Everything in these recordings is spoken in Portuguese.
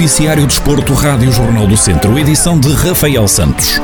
Noticiário Desporto, Rádio Jornal do Centro, edição de Rafael Santos.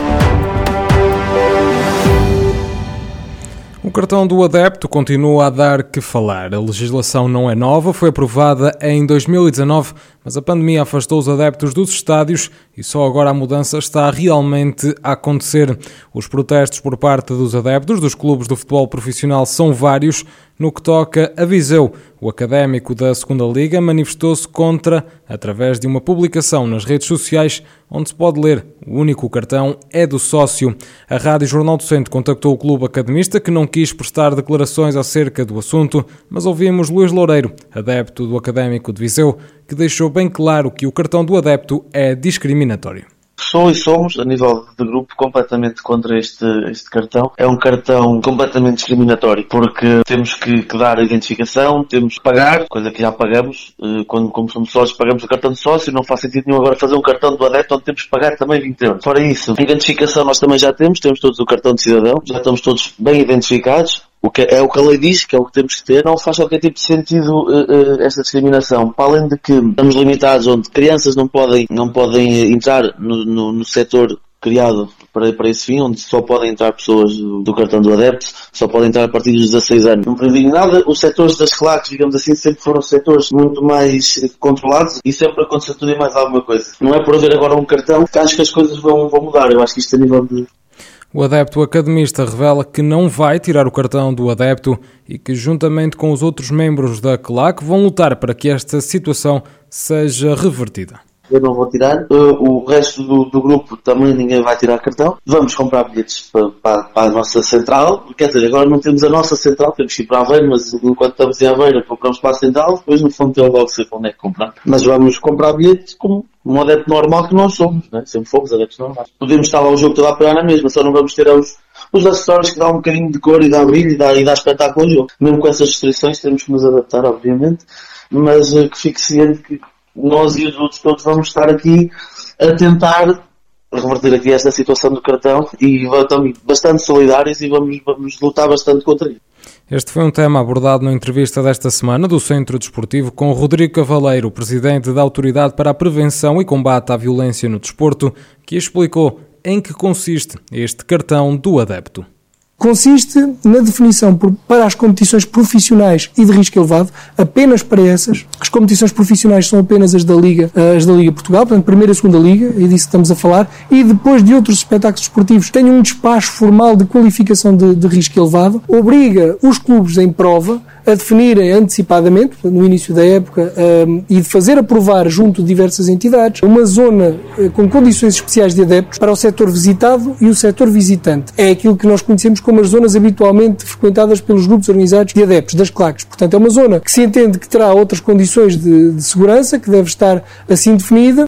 O cartão do adepto continua a dar que falar. A legislação não é nova, foi aprovada em 2019, mas a pandemia afastou os adeptos dos estádios e só agora a mudança está realmente a acontecer. Os protestos por parte dos adeptos dos clubes do futebol profissional são vários. No que toca a Viseu, o académico da Segunda Liga manifestou-se contra através de uma publicação nas redes sociais onde se pode ler o único cartão é do sócio. A Rádio Jornal do Centro contactou o clube academista que não quis prestar declarações acerca do assunto, mas ouvimos Luís Loureiro, adepto do académico de Viseu, que deixou bem claro que o cartão do adepto é discriminatório sou e somos, a nível de grupo, completamente contra este, este cartão. É um cartão completamente discriminatório, porque temos que, que dar a identificação, temos que pagar, coisa que já pagamos, eh, quando como somos sócios pagamos o cartão de sócio, não faz sentido nenhum agora fazer um cartão do adepto onde temos que pagar também 20 euros. Fora isso, a identificação nós também já temos, temos todos o cartão de cidadão, já estamos todos bem identificados, o que é o que a lei diz, que é o que temos que ter, não faz qualquer tipo de sentido uh, uh, esta discriminação. Para além de que estamos limitados onde crianças não podem, não podem entrar no, no, no setor criado para, para esse fim, onde só podem entrar pessoas do, do, cartão do adepto, só podem entrar a partir dos 16 anos. Não previu nada, os setores das claques, digamos assim, sempre foram setores muito mais controlados e sempre aconteceu tudo e mais alguma coisa. Não é por haver agora um cartão que acho que as coisas vão, vão mudar. Eu acho que isto a nível de, o adepto academista revela que não vai tirar o cartão do adepto e que, juntamente com os outros membros da CLAC, vão lutar para que esta situação seja revertida eu não vou tirar. Uh, o resto do, do, grupo também ninguém vai tirar cartão. Vamos comprar bilhetes para, para, para, a nossa central. Quer dizer, agora não temos a nossa central, temos que ir para Aveiro, mas enquanto estamos em Aveiro compramos para a central, depois no fundo tem logo sei onde é que comprar. Mas vamos comprar bilhetes como um adepto normal que nós somos, né? sempre fomos adeptos normais. Podemos estar lá o jogo todo a apoiar na mesma, só não vamos ter os, os acessórios que dão um bocadinho de cor e dá brilho e dá, e dá espetáculo ao jogo. Mesmo com essas restrições temos que nos adaptar, obviamente, mas uh, que fique ciente que nós e os outros todos vamos estar aqui a tentar reverter aqui esta situação do cartão e estamos bastante solidários e vamos, vamos lutar bastante contra isso. Este foi um tema abordado na entrevista desta semana do Centro Desportivo com Rodrigo Cavaleiro, presidente da Autoridade para a Prevenção e Combate à Violência no Desporto, que explicou em que consiste este cartão do adepto consiste na definição para as competições profissionais e de risco elevado, apenas para essas. As competições profissionais são apenas as da Liga, as da Liga Portugal, portanto, primeira e segunda Liga, é disso estamos a falar, e depois de outros espetáculos esportivos têm um despacho formal de qualificação de, de risco elevado, obriga os clubes em prova a definirem antecipadamente, no início da época, um, e de fazer aprovar junto de diversas entidades, uma zona uh, com condições especiais de adeptos para o setor visitado e o setor visitante. É aquilo que nós conhecemos como as zonas habitualmente frequentadas pelos grupos organizados de adeptos, das claques. Portanto, é uma zona que se entende que terá outras condições de, de segurança, que deve estar assim definida.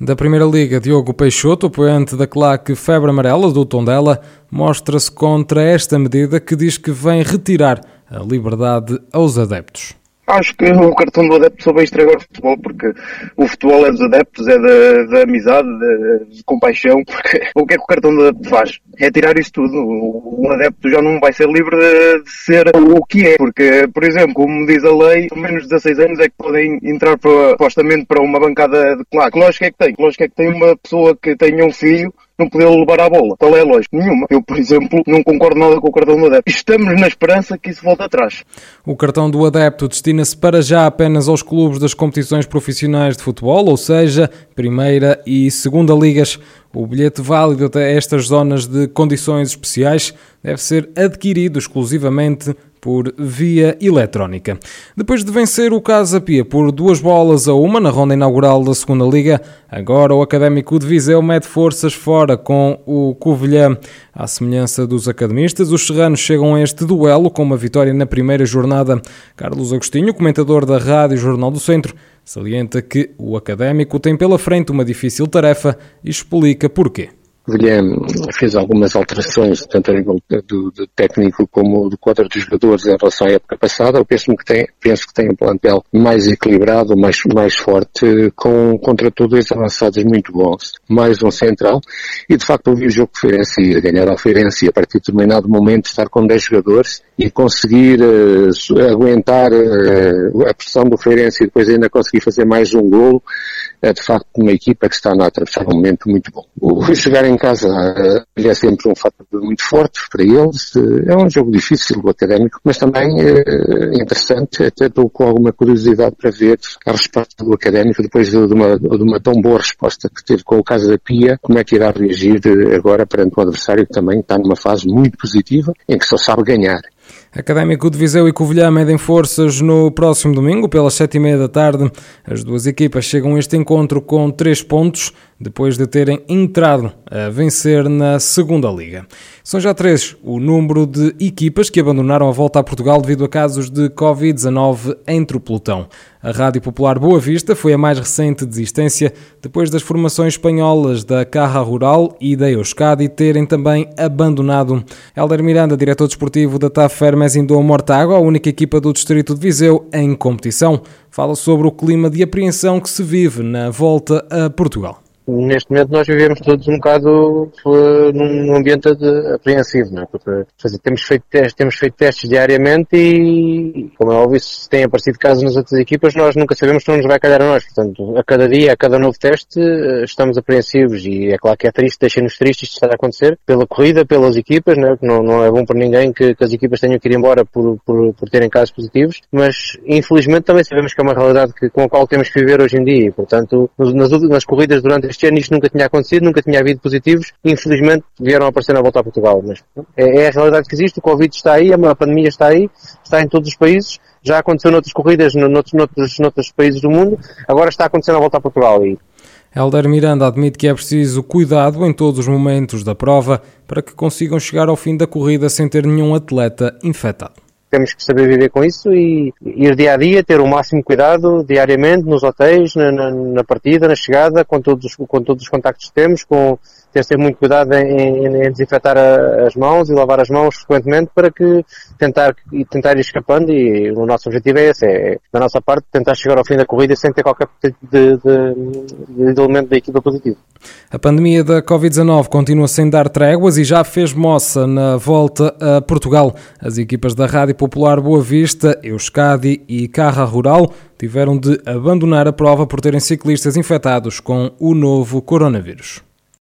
Da Primeira Liga, Diogo Peixoto, apoiante da claque Febre Amarela do Tondela, mostra-se contra esta medida que diz que vem retirar a liberdade aos adeptos. Acho que o cartão do adepto só vai estragar o futebol, porque o futebol é dos adeptos, é da, da amizade, de, de, compaixão, porque o que é que o cartão do adepto faz? É tirar isso tudo. O, o adepto já não vai ser livre de, de, ser o que é, porque, por exemplo, como diz a lei, menos de 16 anos é que podem entrar para, supostamente para uma bancada de claque. Que lógica é que tem? Que lógica é que tem uma pessoa que tenha um filho não poder levar a bola. Qual é a lógica? Nenhuma. Eu, por exemplo, não concordo nada com o cartão do adepto. Estamos na esperança que isso volte atrás. O cartão do adepto destina-se para já apenas aos clubes das competições profissionais de futebol, ou seja, primeira e segunda ligas. O bilhete válido até estas zonas de condições especiais deve ser adquirido exclusivamente por via eletrónica. Depois de vencer o Casa Pia por duas bolas a uma na ronda inaugural da segunda Liga, agora o Académico de Viseu mete forças fora com o Covilhã. À semelhança dos academistas, os serranos chegam a este duelo com uma vitória na primeira jornada. Carlos Agostinho, comentador da Rádio Jornal do Centro, salienta que o Académico tem pela frente uma difícil tarefa e explica porquê Vilham fez algumas alterações, tanto a nível do, do, técnico como do quadro dos jogadores em relação à época passada. Eu penso que tem, penso que tem um plantel mais equilibrado, mais, mais forte, com contratores avançados muito bons, mais um central, e de facto eu vi o jogo de Feirense ir, ganhar a Feirense, a partir de determinado momento estar com 10 jogadores e conseguir uh, aguentar uh, a pressão do Feirense e depois ainda conseguir fazer mais um golo, é de facto uma equipa que está a atravessar um momento muito bom. O chegar em casa uh, é sempre um fator muito forte para eles, é um jogo difícil, o académico, mas também interessante, até estou com alguma curiosidade para ver a resposta do académico depois de uma, de uma tão boa resposta que teve com o caso da Pia, como é que irá reagir agora perante um adversário que também está numa fase muito positiva, em que só sabe ganhar. Académico de Viseu e Covilhã medem forças no próximo domingo, pelas sete e meia da tarde. As duas equipas chegam a este encontro com três pontos, depois de terem entrado a vencer na segunda liga. São já três o número de equipas que abandonaram a volta a Portugal devido a casos de Covid-19 entre o pelotão. A Rádio Popular Boa Vista foi a mais recente desistência, depois das formações espanholas da Carra Rural e da Euskadi terem também abandonado. Helder Miranda, diretor desportivo da TAF Fermes Indou Mortágua, a única equipa do distrito de Viseu em competição, fala sobre o clima de apreensão que se vive na volta a Portugal neste momento nós vivemos todos um bocado uh, num ambiente de, apreensivo, não é? Porque dizer, temos, feito testes, temos feito testes diariamente e, como é óbvio, se têm aparecido casos nas outras equipas, nós nunca sabemos se não nos vai calhar a nós. Portanto, a cada dia, a cada novo teste, uh, estamos apreensivos e é claro que é triste, deixa-nos tristes isto estar a acontecer, pela corrida, pelas equipas, não, é? não, não é bom para ninguém que, que, as equipas tenham que ir embora por, por, por terem casos positivos, mas infelizmente também sabemos que é uma realidade que, com a qual temos que viver hoje em dia e, portanto, nas, nas corridas durante este ano isto nunca tinha acontecido, nunca tinha havido positivos, infelizmente vieram aparecer na volta a Portugal. Mas é, é a realidade que existe, o Covid está aí, a pandemia está aí, está em todos os países, já aconteceu noutras corridas, noutros, noutros, noutros países do mundo, agora está acontecendo a volta a Portugal. E Helder Miranda admite que é preciso cuidado em todos os momentos da prova para que consigam chegar ao fim da corrida sem ter nenhum atleta infectado temos que saber viver com isso e ir dia a dia, ter o máximo cuidado diariamente nos hotéis, na, na, na partida, na chegada, com todos, com todos os contactos que temos, com ter sempre muito cuidado em, em, em desinfetar a, as mãos e lavar as mãos frequentemente para que tentar, tentar ir escapando e o nosso objetivo é esse, é da nossa parte tentar chegar ao fim da corrida sem ter qualquer tipo de, de, de elemento da equipa positivo. A pandemia da Covid-19 continua sem dar tréguas e já fez moça na volta a Portugal. As equipas da Rádio Popular Boa Vista, Euskadi e Carra Rural tiveram de abandonar a prova por terem ciclistas infectados com o novo coronavírus.